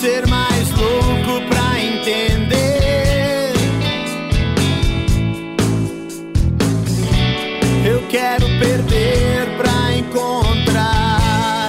ser mais louco pra entender. Eu quero perder pra encontrar.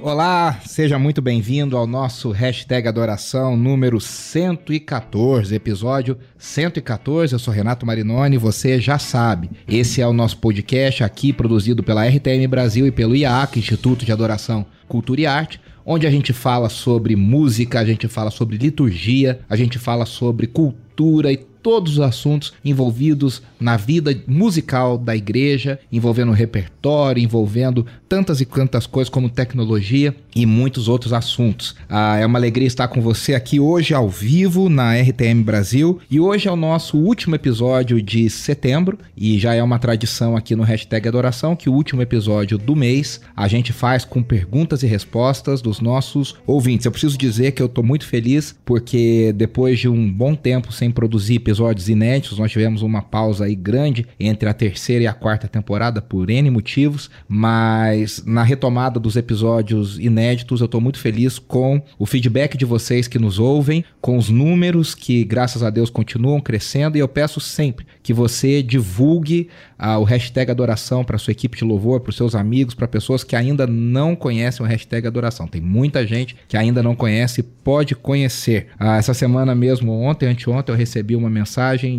Olá, seja muito bem-vindo ao nosso hashtag Adoração número 114, episódio 114. Eu sou Renato Marinoni, você já sabe. Esse é o nosso podcast aqui produzido pela RTM Brasil e pelo IAC, Instituto de Adoração, Cultura e Arte, onde a gente fala sobre música, a gente fala sobre liturgia, a gente fala sobre cultura e todos os assuntos envolvidos na vida musical da igreja, envolvendo repertório, envolvendo tantas e tantas coisas como tecnologia e muitos outros assuntos. Ah, é uma alegria estar com você aqui hoje ao vivo na RTM Brasil e hoje é o nosso último episódio de setembro e já é uma tradição aqui no hashtag Adoração que o último episódio do mês a gente faz com perguntas e respostas dos nossos ouvintes. Eu preciso dizer que eu estou muito feliz porque depois de um bom tempo sem produzir episódios inéditos, nós tivemos uma pausa aí grande entre a terceira e a quarta temporada por N motivos, mas na retomada dos episódios inéditos eu estou muito feliz com o feedback de vocês que nos ouvem, com os números que graças a Deus continuam crescendo e eu peço sempre que você divulgue ah, o hashtag adoração para sua equipe de louvor, para os seus amigos, para pessoas que ainda não conhecem o hashtag adoração. Tem muita gente que ainda não conhece e pode conhecer. Ah, essa semana mesmo, ontem, anteontem, eu recebi uma mensagem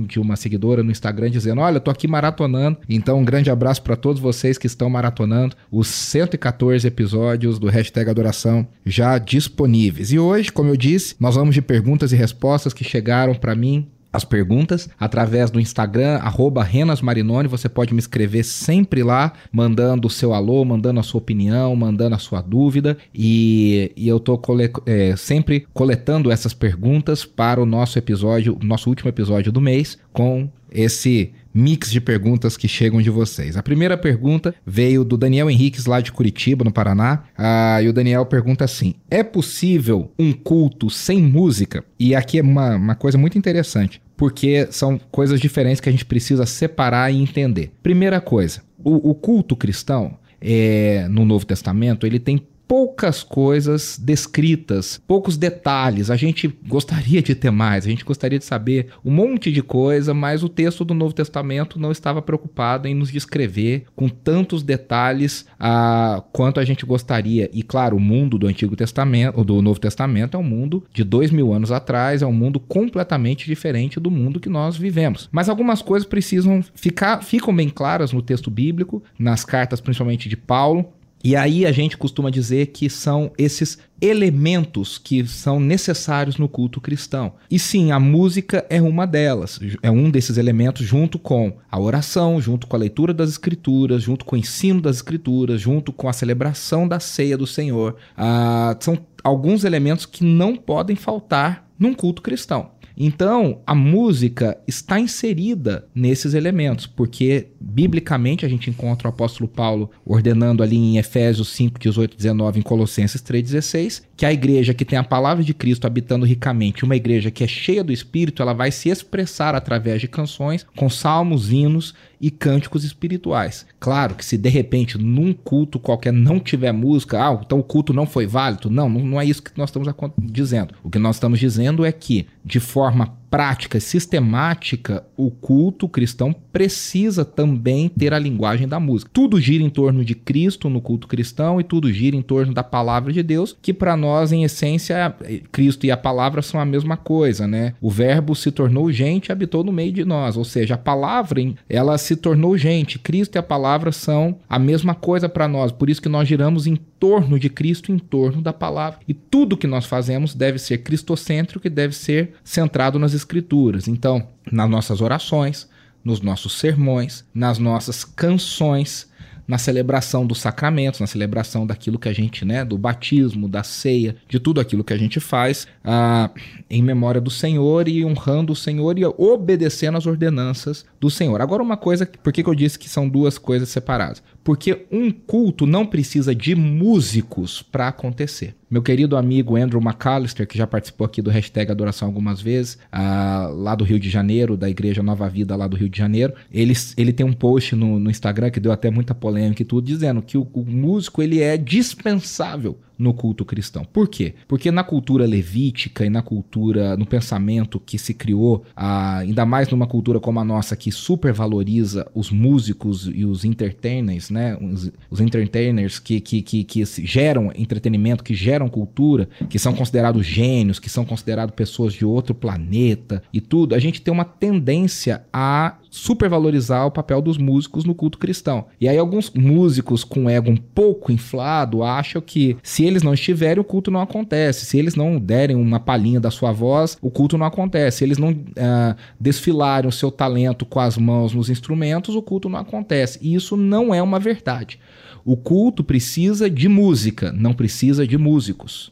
de uma seguidora no Instagram dizendo: Olha, tô aqui maratonando. Então, um grande abraço para todos vocês que estão maratonando os 114 episódios do hashtag adoração já disponíveis. E hoje, como eu disse, nós vamos de perguntas e respostas que chegaram para mim as perguntas através do Instagram, arroba Renas Marinoni. Você pode me escrever sempre lá, mandando o seu alô, mandando a sua opinião, mandando a sua dúvida. E, e eu tô cole, é, sempre coletando essas perguntas para o nosso episódio, nosso último episódio do mês, com esse mix de perguntas que chegam de vocês. A primeira pergunta veio do Daniel Henriques, lá de Curitiba, no Paraná. Ah, e o Daniel pergunta assim: É possível um culto sem música? E aqui é uma, uma coisa muito interessante, porque são coisas diferentes que a gente precisa separar e entender. Primeira coisa: o, o culto cristão. É, no Novo Testamento, ele tem poucas coisas descritas, poucos detalhes. A gente gostaria de ter mais, a gente gostaria de saber um monte de coisa, mas o texto do Novo Testamento não estava preocupado em nos descrever com tantos detalhes ah, quanto a gente gostaria. E claro, o mundo do Antigo Testamento, do Novo Testamento é um mundo de dois mil anos atrás, é um mundo completamente diferente do mundo que nós vivemos. Mas algumas coisas precisam ficar, ficam bem claras no texto bíblico, nas cartas principalmente de Paulo, e aí a gente costuma dizer que são esses elementos que são necessários no culto cristão. E sim, a música é uma delas, é um desses elementos junto com a oração, junto com a leitura das escrituras, junto com o ensino das escrituras, junto com a celebração da ceia do Senhor. Ah, são alguns elementos que não podem faltar num culto cristão. Então, a música está inserida nesses elementos, porque biblicamente a gente encontra o apóstolo Paulo ordenando ali em Efésios 5, 18, 19, em Colossenses 3, 16, que a igreja que tem a palavra de Cristo habitando ricamente, uma igreja que é cheia do Espírito, ela vai se expressar através de canções, com salmos, hinos e cânticos espirituais. Claro que se de repente num culto qualquer não tiver música, ah, então o culto não foi válido. Não, não é isso que nós estamos dizendo. O que nós estamos dizendo é que, de forma prática sistemática, o culto cristão precisa também ter a linguagem da música. Tudo gira em torno de Cristo no culto cristão e tudo gira em torno da palavra de Deus, que para nós, em essência, Cristo e a palavra são a mesma coisa, né? O verbo se tornou gente e habitou no meio de nós, ou seja, a palavra, ela se tornou gente. Cristo e a palavra são a mesma coisa para nós, por isso que nós giramos em torno de Cristo, em torno da palavra. E tudo que nós fazemos deve ser cristocêntrico e deve ser centrado nas escrituras. Então, nas nossas orações, nos nossos sermões, nas nossas canções, na celebração dos sacramentos, na celebração daquilo que a gente, né, do batismo, da ceia, de tudo aquilo que a gente faz ah, em memória do Senhor e honrando o Senhor e obedecendo às ordenanças do Senhor. Agora, uma coisa, por que, que eu disse que são duas coisas separadas? Porque um culto não precisa de músicos para acontecer. Meu querido amigo Andrew McAllister, que já participou aqui do hashtag Adoração algumas vezes, ah, lá do Rio de Janeiro, da Igreja Nova Vida lá do Rio de Janeiro, ele, ele tem um post no, no Instagram que deu até muita polêmica e tudo, dizendo que o, o músico ele é dispensável no culto cristão. Por quê? Porque na cultura levítica e na cultura, no pensamento que se criou, ainda mais numa cultura como a nossa que supervaloriza os músicos e os entertainers, né? Os, os entertainers que, que, que, que geram entretenimento, que geram cultura, que são considerados gênios, que são considerados pessoas de outro planeta e tudo, a gente tem uma tendência a supervalorizar o papel dos músicos no culto cristão. E aí alguns músicos com ego um pouco inflado acham que se eles não estiverem, o culto não acontece. Se eles não derem uma palhinha da sua voz, o culto não acontece. Se eles não uh, desfilarem o seu talento com as mãos nos instrumentos, o culto não acontece. E isso não é uma verdade. O culto precisa de música, não precisa de músicos.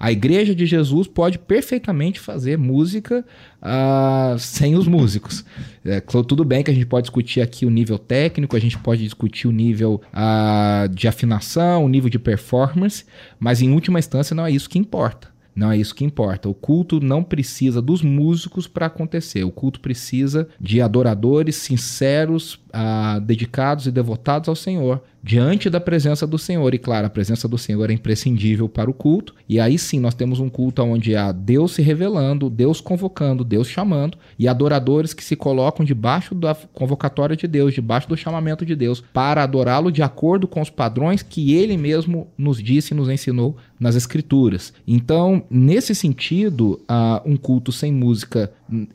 A igreja de Jesus pode perfeitamente fazer música uh, sem os músicos. É, tudo bem que a gente pode discutir aqui o nível técnico, a gente pode discutir o nível uh, de afinação, o nível de performance, mas em última instância não é isso que importa. Não é isso que importa. O culto não precisa dos músicos para acontecer. O culto precisa de adoradores sinceros, ah, dedicados e devotados ao Senhor, diante da presença do Senhor. E claro, a presença do Senhor é imprescindível para o culto. E aí sim nós temos um culto onde há Deus se revelando, Deus convocando, Deus chamando, e adoradores que se colocam debaixo da convocatória de Deus, debaixo do chamamento de Deus, para adorá-lo de acordo com os padrões que ele mesmo nos disse e nos ensinou nas Escrituras. Então, nesse sentido, uh, um culto sem música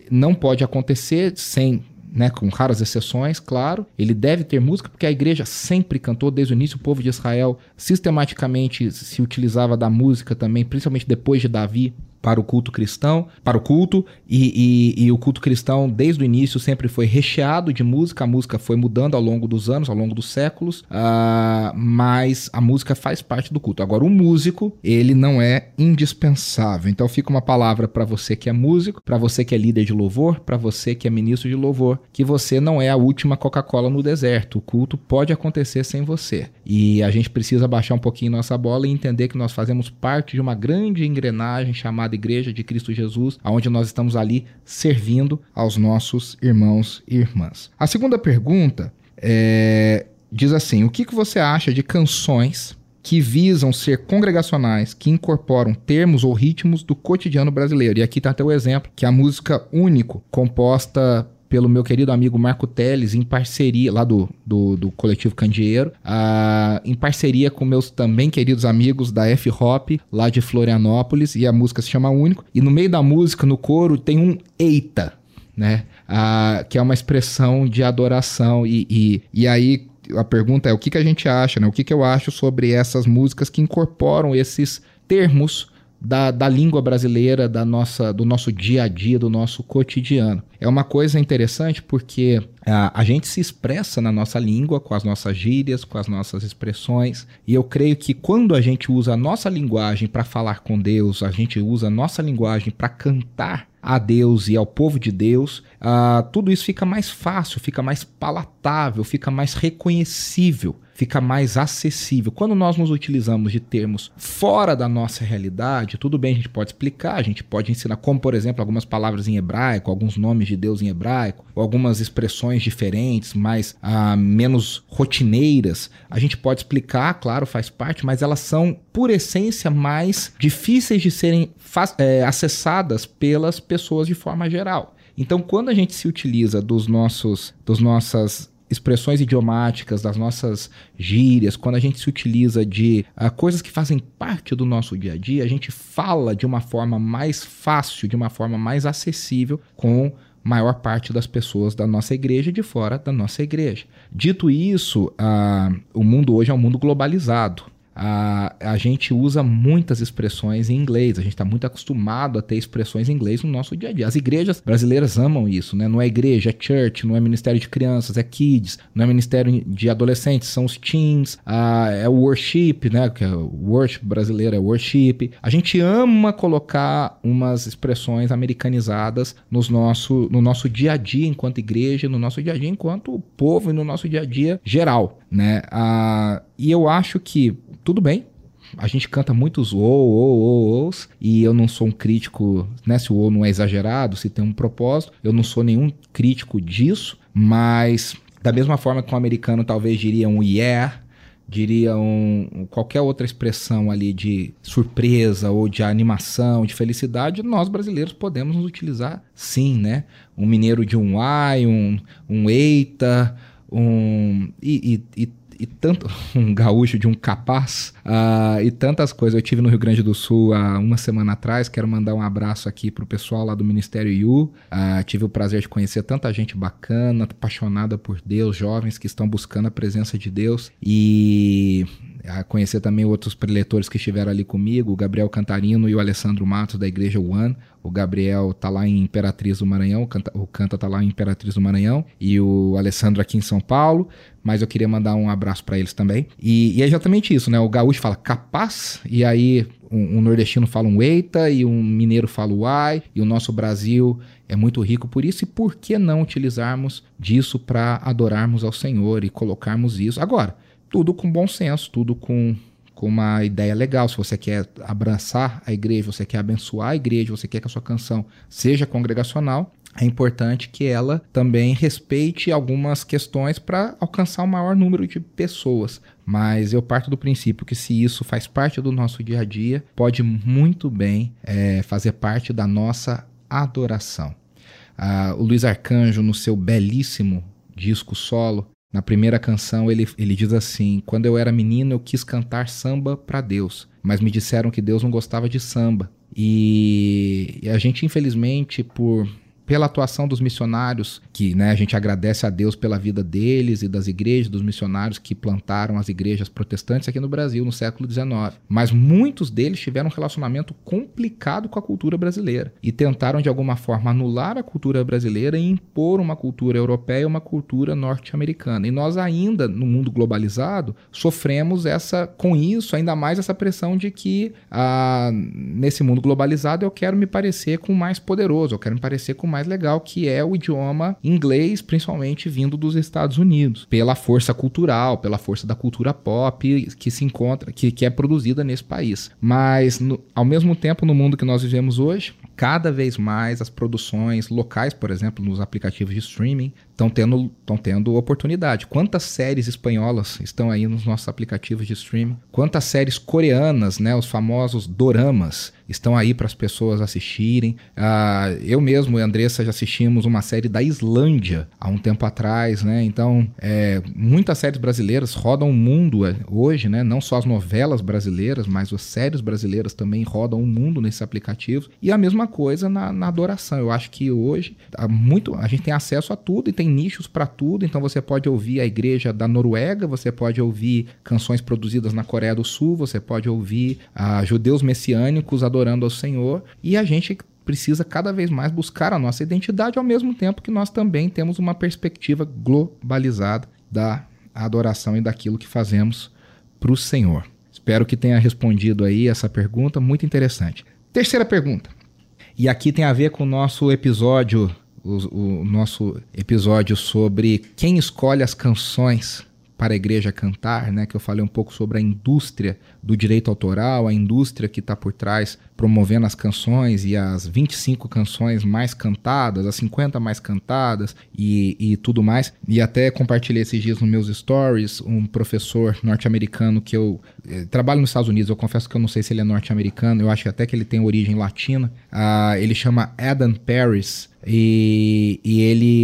não pode acontecer sem né, com raras exceções, claro. Ele deve ter música porque a igreja sempre cantou desde o início. O povo de Israel sistematicamente se utilizava da música também, principalmente depois de Davi para o culto cristão, para o culto, e, e, e, o culto cristão, desde o início, sempre foi recheado de música. A música foi mudando ao longo dos anos, ao longo dos séculos, uh, mas a música faz parte do culto. Agora, o músico, ele não é indispensável. Então, fica uma palavra para você que é músico, para você que é líder de louvor, para você que é ministro de louvor, que você não é a última Coca-Cola no deserto. O culto pode acontecer sem você. E a gente precisa baixar um pouquinho nossa bola e entender que nós fazemos parte de uma grande engrenagem chamada Igreja de Cristo Jesus, aonde nós estamos ali servindo aos nossos irmãos e irmãs. A segunda pergunta é, diz assim: o que, que você acha de canções que visam ser congregacionais, que incorporam termos ou ritmos do cotidiano brasileiro? E aqui está até o exemplo que a música Único, composta pelo meu querido amigo Marco Teles, em parceria, lá do, do, do coletivo Candeeiro, uh, em parceria com meus também queridos amigos da F-Hop, lá de Florianópolis, e a música se chama Único. E no meio da música, no coro, tem um eita, né? Uh, que é uma expressão de adoração. E, e, e aí a pergunta é o que, que a gente acha, né? O que, que eu acho sobre essas músicas que incorporam esses termos da, da língua brasileira, da nossa, do nosso dia a dia, do nosso cotidiano. É uma coisa interessante porque a, a gente se expressa na nossa língua, com as nossas gírias, com as nossas expressões, e eu creio que quando a gente usa a nossa linguagem para falar com Deus, a gente usa a nossa linguagem para cantar a Deus e ao povo de Deus, uh, tudo isso fica mais fácil, fica mais palatável, fica mais reconhecível fica mais acessível. Quando nós nos utilizamos de termos fora da nossa realidade, tudo bem, a gente pode explicar, a gente pode ensinar, como por exemplo, algumas palavras em hebraico, alguns nomes de Deus em hebraico, ou algumas expressões diferentes, mais ah, menos rotineiras. A gente pode explicar, claro, faz parte, mas elas são, por essência, mais difíceis de serem é, acessadas pelas pessoas de forma geral. Então, quando a gente se utiliza dos nossos, dos nossas expressões idiomáticas, das nossas gírias, quando a gente se utiliza de uh, coisas que fazem parte do nosso dia a dia, a gente fala de uma forma mais fácil, de uma forma mais acessível com maior parte das pessoas da nossa igreja e de fora da nossa igreja. Dito isso, uh, o mundo hoje é um mundo globalizado a, a gente usa muitas expressões em inglês, a gente está muito acostumado a ter expressões em inglês no nosso dia a dia. As igrejas brasileiras amam isso, né? Não é igreja, é church, não é ministério de crianças, é kids, não é ministério de adolescentes, são os teens, a, é o worship, né? Que é worship brasileiro é worship. A gente ama colocar umas expressões americanizadas nos nosso, no nosso dia a dia enquanto igreja, no nosso dia a dia enquanto povo e no nosso dia a dia geral, né? A, e eu acho que tudo bem. A gente canta muitos ou, ou, ou, e eu não sou um crítico, né? Se o ou não é exagerado, se tem um propósito, eu não sou nenhum crítico disso, mas da mesma forma que um americano talvez diria um yeah, diria um, qualquer outra expressão ali de surpresa ou de animação, de felicidade, nós brasileiros podemos nos utilizar sim, né? Um mineiro de um ai, um, um eita, um. e, e, e e tanto um gaúcho de um capaz uh, e tantas coisas. Eu tive no Rio Grande do Sul há uma semana atrás. Quero mandar um abraço aqui pro pessoal lá do Ministério IU. Uh, tive o prazer de conhecer tanta gente bacana, apaixonada por Deus, jovens que estão buscando a presença de Deus e a conhecer também outros preletores que estiveram ali comigo, o Gabriel Cantarino e o Alessandro Matos da Igreja One. O Gabriel tá lá em Imperatriz do Maranhão, o Canta, o Canta tá lá em Imperatriz do Maranhão e o Alessandro aqui em São Paulo, mas eu queria mandar um abraço para eles também. E, e, é exatamente isso, né? O gaúcho fala capaz e aí um, um, nordestino fala um eita e um mineiro fala uai e o nosso Brasil é muito rico por isso e por que não utilizarmos disso para adorarmos ao Senhor e colocarmos isso agora? Tudo com bom senso, tudo com, com uma ideia legal. Se você quer abraçar a igreja, você quer abençoar a igreja, você quer que a sua canção seja congregacional, é importante que ela também respeite algumas questões para alcançar o maior número de pessoas. Mas eu parto do princípio que se isso faz parte do nosso dia a dia, pode muito bem é, fazer parte da nossa adoração. Ah, o Luiz Arcanjo, no seu belíssimo disco solo, na primeira canção ele, ele diz assim: Quando eu era menino eu quis cantar samba para Deus, mas me disseram que Deus não gostava de samba. E, e a gente, infelizmente, por pela atuação dos missionários, que né, a gente agradece a Deus pela vida deles e das igrejas, dos missionários que plantaram as igrejas protestantes aqui no Brasil no século XIX. Mas muitos deles tiveram um relacionamento complicado com a cultura brasileira e tentaram de alguma forma anular a cultura brasileira e impor uma cultura europeia e uma cultura norte-americana. E nós ainda, no mundo globalizado, sofremos essa com isso, ainda mais essa pressão de que ah, nesse mundo globalizado eu quero me parecer com o mais poderoso, eu quero me parecer com o mais legal, que é o idioma inglês, principalmente vindo dos Estados Unidos, pela força cultural, pela força da cultura pop que se encontra, que, que é produzida nesse país. Mas, no, ao mesmo tempo, no mundo que nós vivemos hoje, cada vez mais as produções locais, por exemplo, nos aplicativos de streaming, estão tendo, tendo oportunidade. Quantas séries espanholas estão aí nos nossos aplicativos de streaming? Quantas séries coreanas, né, os famosos doramas, estão aí para as pessoas assistirem? Uh, eu mesmo e a Andressa já assistimos uma série da Islândia há um tempo atrás, né? Então, é, muitas séries brasileiras rodam o mundo é, hoje, né? Não só as novelas brasileiras, mas as séries brasileiras também rodam o mundo nesses aplicativos. E a mesma coisa na, na adoração. Eu acho que hoje muito, a gente tem acesso a tudo e tem nichos para tudo, então você pode ouvir a igreja da Noruega, você pode ouvir canções produzidas na Coreia do Sul, você pode ouvir ah, judeus messiânicos adorando ao Senhor, e a gente precisa cada vez mais buscar a nossa identidade, ao mesmo tempo que nós também temos uma perspectiva globalizada da adoração e daquilo que fazemos para o Senhor. Espero que tenha respondido aí essa pergunta, muito interessante. Terceira pergunta. E aqui tem a ver com o nosso episódio o, o nosso episódio sobre quem escolhe as canções para a igreja cantar, né, que eu falei um pouco sobre a indústria do direito autoral, a indústria que está por trás promovendo as canções e as 25 canções mais cantadas, as 50 mais cantadas e, e tudo mais. E até compartilhei esses dias nos meus stories um professor norte-americano que eu eh, trabalho nos Estados Unidos, eu confesso que eu não sei se ele é norte-americano, eu acho até que ele tem origem latina. Uh, ele chama Adam Paris e, e ele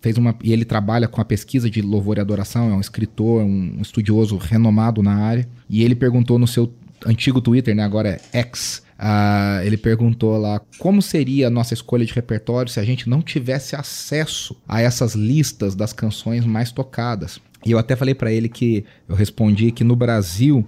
fez uma e ele trabalha com a pesquisa de louvor e adoração, é um escritor, um estudioso renomado na área. E ele perguntou no seu antigo Twitter, né, agora é X, uh, ele perguntou lá como seria a nossa escolha de repertório se a gente não tivesse acesso a essas listas das canções mais tocadas. E eu até falei para ele que eu respondi que no Brasil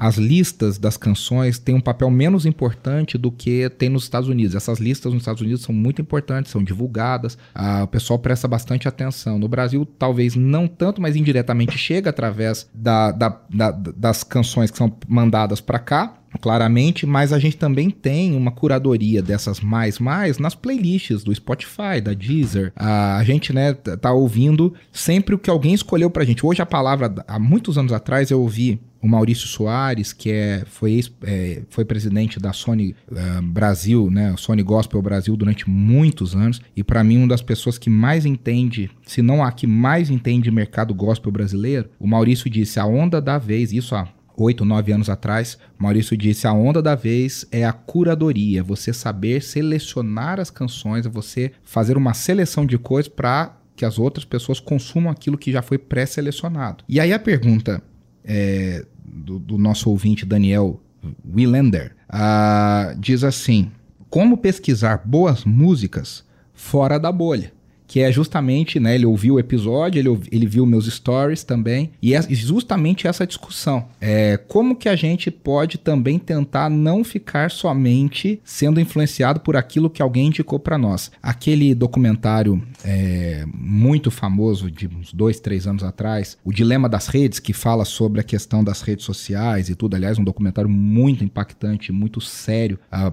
as listas das canções têm um papel menos importante do que tem nos Estados Unidos. Essas listas nos Estados Unidos são muito importantes, são divulgadas, ah, o pessoal presta bastante atenção. No Brasil, talvez não tanto, mas indiretamente chega através da, da, da, das canções que são mandadas para cá claramente, mas a gente também tem uma curadoria dessas mais mais nas playlists do Spotify, da Deezer. A gente, né, tá ouvindo sempre o que alguém escolheu pra gente. Hoje a palavra, há muitos anos atrás eu ouvi o Maurício Soares, que é, foi, ex, é, foi presidente da Sony uh, Brasil, né, Sony Gospel Brasil durante muitos anos, e para mim uma das pessoas que mais entende, se não a que mais entende mercado gospel brasileiro, o Maurício disse, a onda da vez, isso há oito, nove anos atrás, Maurício disse, a onda da vez é a curadoria, você saber selecionar as canções, você fazer uma seleção de coisas para que as outras pessoas consumam aquilo que já foi pré-selecionado. E aí a pergunta é, do, do, nosso ouvinte Daniel Willander diz assim: Como pesquisar boas músicas fora da bolha? Que é justamente, né, ele ouviu o episódio, ele, ele viu meus stories também, e é justamente essa discussão. É, como que a gente pode também tentar não ficar somente sendo influenciado por aquilo que alguém indicou para nós. Aquele documentário é, muito famoso de uns dois, três anos atrás, O Dilema das Redes, que fala sobre a questão das redes sociais e tudo, aliás, um documentário muito impactante, muito sério, uh,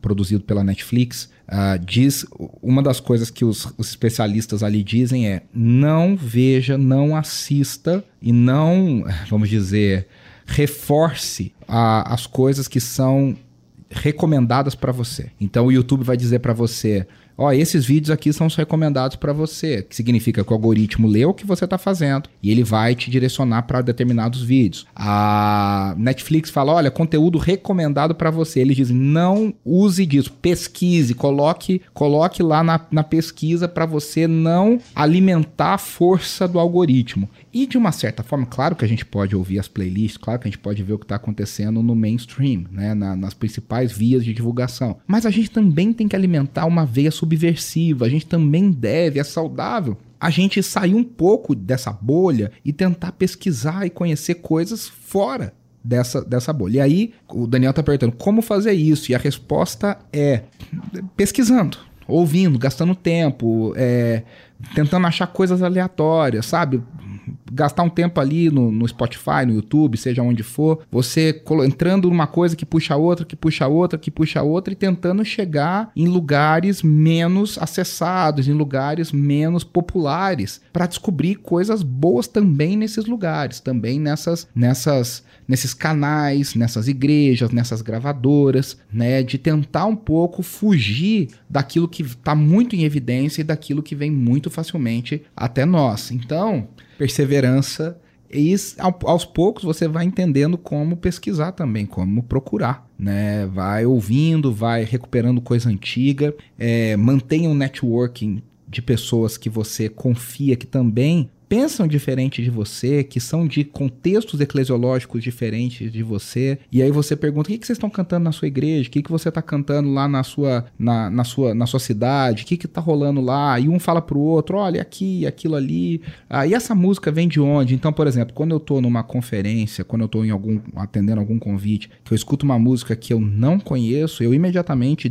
produzido pela Netflix, Uh, diz uma das coisas que os, os, especialistas ali dizem é não veja, não assista e não, vamos dizer, reforce a, as coisas que são recomendadas para você. Então o YouTube vai dizer para você ó, esses vídeos aqui são os recomendados para você, que significa que o algoritmo lê o que você está fazendo e ele vai te direcionar para determinados vídeos. A Netflix fala, olha, conteúdo recomendado para você. Eles dizem, não use disso, pesquise, coloque, coloque lá na, na pesquisa para você não alimentar a força do algoritmo. E de uma certa forma, claro que a gente pode ouvir as playlists, claro que a gente pode ver o que está acontecendo no mainstream, né, na, nas principais vias de divulgação. Mas a gente também tem que alimentar uma veia subversiva, a gente também deve, é saudável a gente sair um pouco dessa bolha e tentar pesquisar e conhecer coisas fora dessa, dessa bolha. E aí, o Daniel está perguntando como fazer isso, e a resposta é pesquisando, ouvindo, gastando tempo, é, tentando achar coisas aleatórias, sabe? Gastar um tempo ali no, no Spotify, no YouTube, seja onde for, você entrando numa coisa que puxa outra, que puxa outra, que puxa outra e tentando chegar em lugares menos acessados, em lugares menos populares, para descobrir coisas boas também nesses lugares, também nessas nessas nesses canais, nessas igrejas, nessas gravadoras, né, de tentar um pouco fugir daquilo que está muito em evidência e daquilo que vem muito facilmente até nós. Então, perseverança e aos poucos você vai entendendo como pesquisar também, como procurar, né? Vai ouvindo, vai recuperando coisa antiga, é, mantenha um networking de pessoas que você confia que também pensam diferente de você, que são de contextos eclesiológicos diferentes de você, e aí você pergunta: o que, que vocês estão cantando na sua igreja? O que, que você está cantando lá na sua, na, na, sua, na sua cidade? O que está rolando lá? E um fala pro outro: olha, aqui, aquilo ali. Ah, e essa música vem de onde? Então, por exemplo, quando eu estou numa conferência, quando eu estou em algum, atendendo algum convite, que eu escuto uma música que eu não conheço, eu imediatamente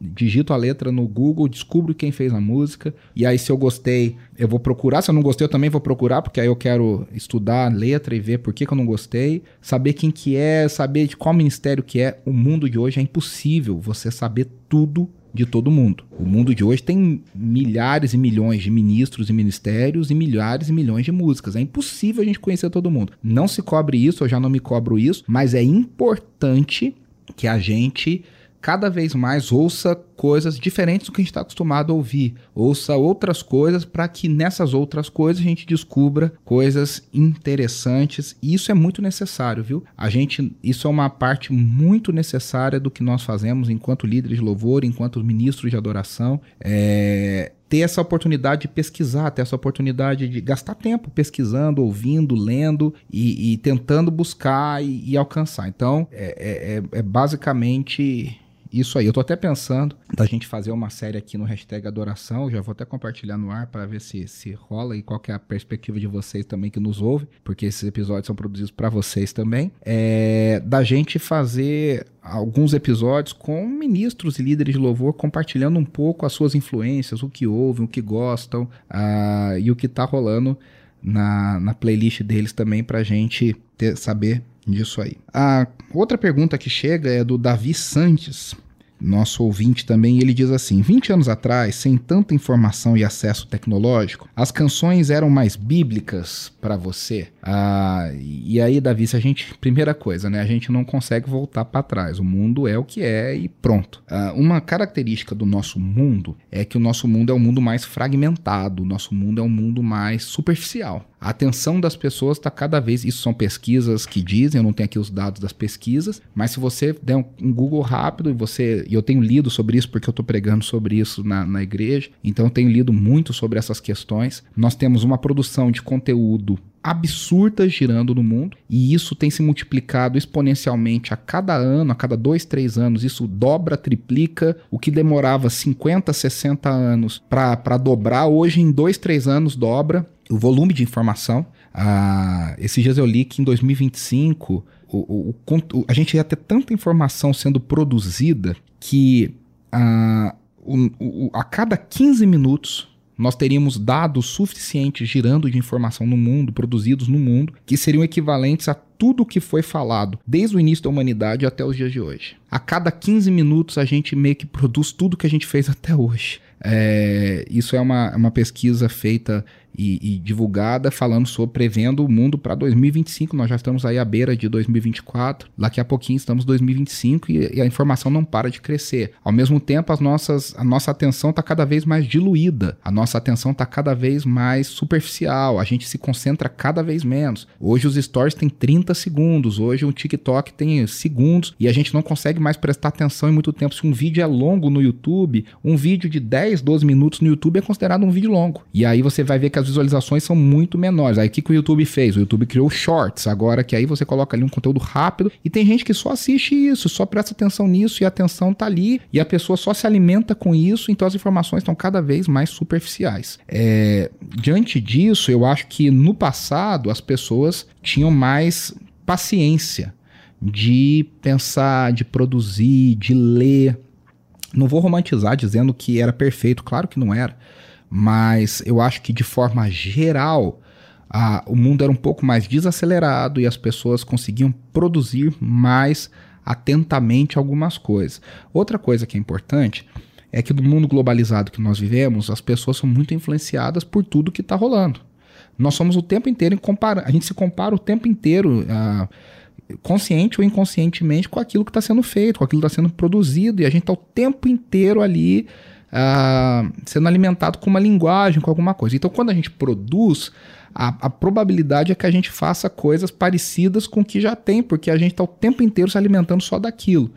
digito a letra no Google, descubro quem fez a música, e aí se eu gostei, eu vou procurar, se eu não gostei eu também vou procurar, porque aí eu quero estudar a letra e ver por que, que eu não gostei, saber quem que é, saber de qual ministério que é. O mundo de hoje é impossível você saber tudo de todo mundo. O mundo de hoje tem milhares e milhões de ministros e ministérios e milhares e milhões de músicas. É impossível a gente conhecer todo mundo. Não se cobre isso, eu já não me cobro isso, mas é importante que a gente cada vez mais ouça coisas diferentes do que a gente está acostumado a ouvir. Ouça outras coisas para que nessas outras coisas a gente descubra coisas interessantes. E isso é muito necessário, viu? A gente, isso é uma parte muito necessária do que nós fazemos enquanto líderes de louvor, enquanto ministros de adoração. É, ter essa oportunidade de pesquisar, ter essa oportunidade de gastar tempo pesquisando, ouvindo, lendo e, e tentando buscar e, e alcançar. Então, é, é, é basicamente isso aí. Eu tô até pensando da gente fazer uma série aqui no hashtag Adoração. Já vou até compartilhar no ar para ver se, se rola e qual é a perspectiva de vocês também que nos ouve, porque esses episódios são produzidos para vocês também. É, da gente fazer alguns episódios com ministros e líderes de louvor compartilhando um pouco as suas influências, o que ouvem, o que gostam uh, e o que tá rolando na, na playlist deles também pra gente ter, saber disso aí. A outra pergunta que chega é do Davi Santos nosso ouvinte também, ele diz assim: 20 anos atrás, sem tanta informação e acesso tecnológico, as canções eram mais bíblicas para você. Ah, e aí, Davi, se a gente. Primeira coisa, né? A gente não consegue voltar para trás. O mundo é o que é e pronto. Ah, uma característica do nosso mundo é que o nosso mundo é um mundo mais fragmentado, o nosso mundo é um mundo mais superficial. A atenção das pessoas está cada vez. Isso são pesquisas que dizem, eu não tenho aqui os dados das pesquisas, mas se você der um, um Google rápido e você. E eu tenho lido sobre isso porque eu estou pregando sobre isso na, na igreja, então eu tenho lido muito sobre essas questões. Nós temos uma produção de conteúdo absurda girando no mundo e isso tem se multiplicado exponencialmente a cada ano, a cada dois, três anos. Isso dobra, triplica. O que demorava 50, 60 anos para dobrar, hoje em dois, três anos dobra o volume de informação. Ah, esses dias eu li que em 2025 o, o, o, a gente ia ter tanta informação sendo produzida que ah, a cada 15 minutos nós teríamos dados suficientes girando de informação no mundo, produzidos no mundo, que seriam equivalentes a tudo que foi falado desde o início da humanidade até os dias de hoje. A cada 15 minutos a gente meio que produz tudo que a gente fez até hoje. É, isso é uma, uma pesquisa feita e, e, divulgada falando sobre prevendo o mundo para 2025. Nós já estamos aí à beira de 2024. Daqui a pouquinho estamos em 2025 e, e, a informação não para de crescer. Ao mesmo tempo, as nossas, a nossa atenção está cada vez mais diluída. A nossa atenção está cada vez mais superficial. A gente se concentra cada vez menos. Hoje os stories têm 30 segundos. Hoje o TikTok tem segundos e a gente não consegue mais prestar atenção em muito tempo. Se um vídeo é longo no YouTube, um vídeo de 10, 12 minutos no YouTube é considerado um vídeo longo. E aí você vai ver que as visualizações são muito menores. Aí o que, que o YouTube fez? O YouTube criou shorts, agora que aí você coloca ali um conteúdo rápido e tem gente que só assiste isso, só presta atenção nisso e a atenção tá ali e a pessoa só se alimenta com isso, então as informações estão cada vez mais superficiais. É, diante disso, eu acho que no passado as pessoas tinham mais paciência de pensar, de produzir, de ler. Não vou romantizar dizendo que era perfeito, claro que não era. Mas eu acho que de forma geral, a, o mundo era um pouco mais desacelerado e as pessoas conseguiam produzir mais atentamente algumas coisas. Outra coisa que é importante é que no mundo globalizado que nós vivemos, as pessoas são muito influenciadas por tudo que está rolando. Nós somos o tempo inteiro a gente se compara o tempo inteiro, uh, consciente ou inconscientemente, com aquilo que está sendo feito, com aquilo que está sendo produzido, e a gente está o tempo inteiro ali uh, sendo alimentado com uma linguagem, com alguma coisa. Então, quando a gente produz, a, a, probabilidade é que a gente faça coisas parecidas com o que já tem, porque a gente está o tempo inteiro se alimentando só daquilo.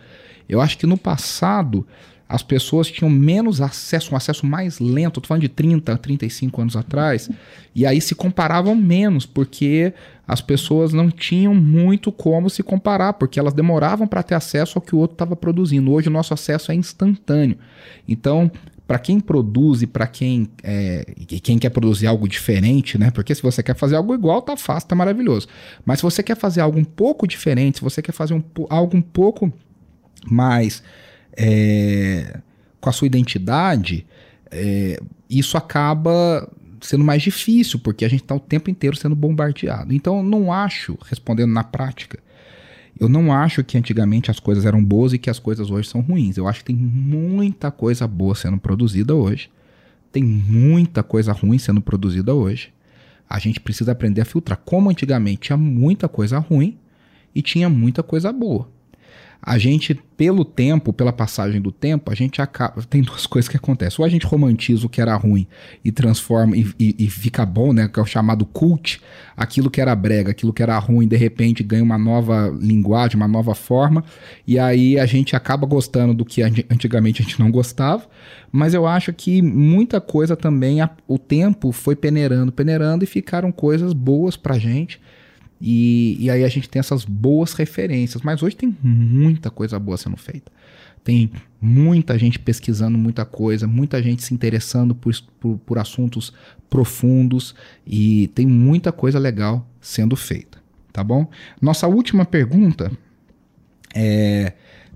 Eu acho que no passado as pessoas tinham menos acesso, um acesso mais lento, estou falando de 30, 35 anos atrás, e aí se comparavam menos, porque as pessoas não tinham muito como se comparar, porque elas demoravam para ter acesso ao que o outro estava produzindo. Hoje o nosso acesso é instantâneo. Então, para quem produz e para quem, é, quem quer produzir algo diferente, né? Porque se você quer fazer algo igual, tá fácil, tá maravilhoso. Mas se você quer fazer algo um pouco diferente, se você quer fazer um, algo um pouco mais é, com a sua identidade, é, isso acaba sendo mais difícil, porque a gente está o tempo inteiro sendo bombardeado. Então, eu não acho, respondendo na prática, eu não acho que antigamente as coisas eram boas e que as coisas hoje são ruins. Eu acho que tem muita coisa boa sendo produzida hoje. Tem muita coisa ruim sendo produzida hoje. A gente precisa aprender a filtrar. Como antigamente tinha muita coisa ruim e tinha muita coisa boa a gente, pelo tempo, pela passagem do tempo, a gente acaba. Tem duas coisas que acontecem. Ou a gente romantiza o que era ruim e transforma e, e, e, fica bom, né? Que é o chamado cult. Aquilo que era brega, aquilo que era ruim, de repente ganha uma nova linguagem, uma nova forma. E aí a gente acaba gostando do que antigamente a gente não gostava. Mas eu acho que muita coisa também, a, o tempo foi peneirando, peneirando e ficaram coisas boas pra gente e, e aí a gente tem essas boas referências. Mas hoje tem muita coisa boa sendo feita. Tem muita gente pesquisando muita coisa, muita gente se interessando por, por, por assuntos profundos e tem muita coisa legal sendo feita, tá bom? Nossa última pergunta é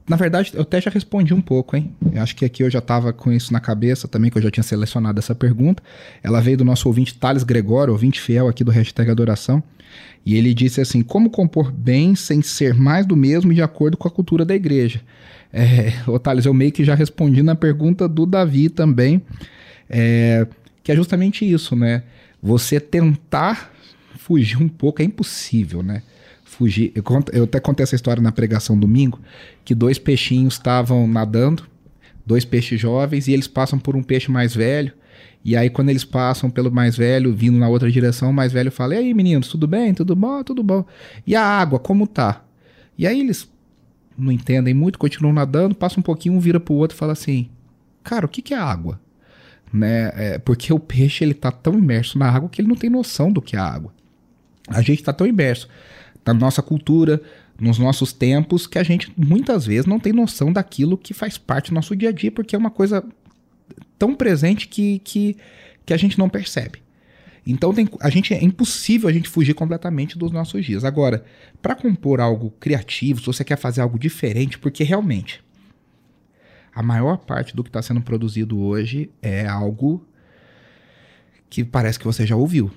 na verdade, eu até já respondi um pouco, hein? Eu acho que aqui eu já estava com isso na cabeça também, que eu já tinha selecionado essa pergunta. Ela veio do nosso ouvinte Thales Gregório, ouvinte fiel aqui do hashtag Adoração. E ele disse assim: como compor bem sem ser mais do mesmo e de acordo com a cultura da igreja? É, ô Thales, eu meio que já respondi na pergunta do Davi também, é, que é justamente isso, né? Você tentar fugir um pouco é impossível, né? Fugir. Eu, conto, eu até contei essa história na pregação domingo, que dois peixinhos estavam nadando, dois peixes jovens, e eles passam por um peixe mais velho. E aí, quando eles passam pelo mais velho, vindo na outra direção, o mais velho fala: E aí, meninos, tudo bem? Tudo bom? Tudo bom. E a água, como tá? E aí eles não entendem muito, continuam nadando, passa um pouquinho, um vira pro outro e fala assim: Cara, o que, que é água? Né? É, porque o peixe ele tá tão imerso na água que ele não tem noção do que é água. A gente tá tão imerso na nossa cultura, nos nossos tempos, que a gente muitas vezes não tem noção daquilo que faz parte do nosso dia a dia, porque é uma coisa tão presente que, que, que a gente não percebe. Então tem, a gente é impossível a gente fugir completamente dos nossos dias. Agora, para compor algo criativo, se você quer fazer algo diferente, porque realmente a maior parte do que está sendo produzido hoje é algo que parece que você já ouviu.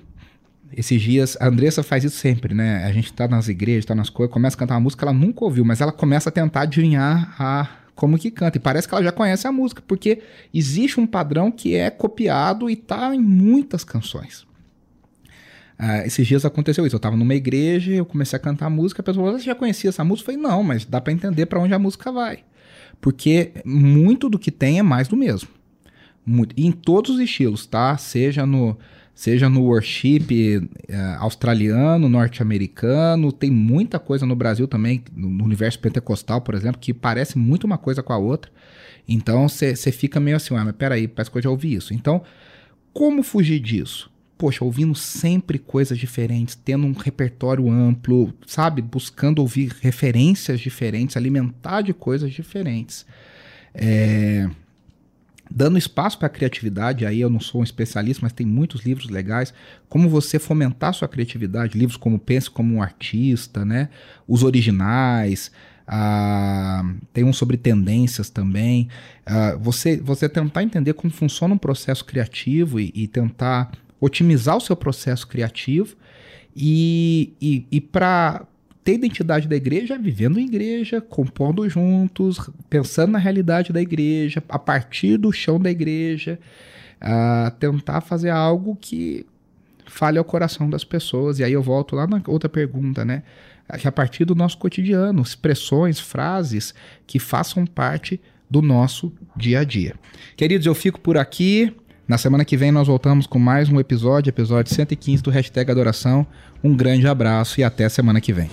Esses dias, a Andressa faz isso sempre, né? A gente tá nas igrejas, tá nas coisas, começa a cantar uma música, ela nunca ouviu, mas ela começa a tentar adivinhar a como que canta. E parece que ela já conhece a música, porque existe um padrão que é copiado e tá em muitas canções. Uh, esses dias aconteceu isso. Eu estava numa igreja, eu comecei a cantar a música, a pessoa falou: Você já conhecia essa música? Eu falei: Não, mas dá para entender para onde a música vai. Porque muito do que tem é mais do mesmo. Muito. E em todos os estilos, tá? Seja no, seja no worship uh, australiano, norte-americano, tem muita coisa no Brasil também, no universo pentecostal, por exemplo, que parece muito uma coisa com a outra. Então você fica meio assim, ah, mas peraí, parece que eu já ouvi isso. Então, como fugir disso? Poxa, ouvindo sempre coisas diferentes, tendo um repertório amplo, sabe? Buscando ouvir referências diferentes, alimentar de coisas diferentes. É dando espaço para a criatividade, aí eu não sou um especialista, mas tem muitos livros legais, como você fomentar sua criatividade, livros como Pense como um Artista, né? Os originais, ah, tem um sobre tendências também. Você, você tentar entender como funciona um processo criativo e, e tentar otimizar o seu processo criativo e, e, e para ter identidade da igreja vivendo em igreja, compondo juntos, pensando na realidade da igreja, a partir do chão da igreja, uh, tentar fazer algo que fale ao coração das pessoas. E aí eu volto lá na outra pergunta, né? Que a partir do nosso cotidiano, expressões, frases que façam parte do nosso dia a dia. Queridos, eu fico por aqui. Na semana que vem nós voltamos com mais um episódio, episódio 115 do Hashtag Adoração. Um grande abraço e até semana que vem.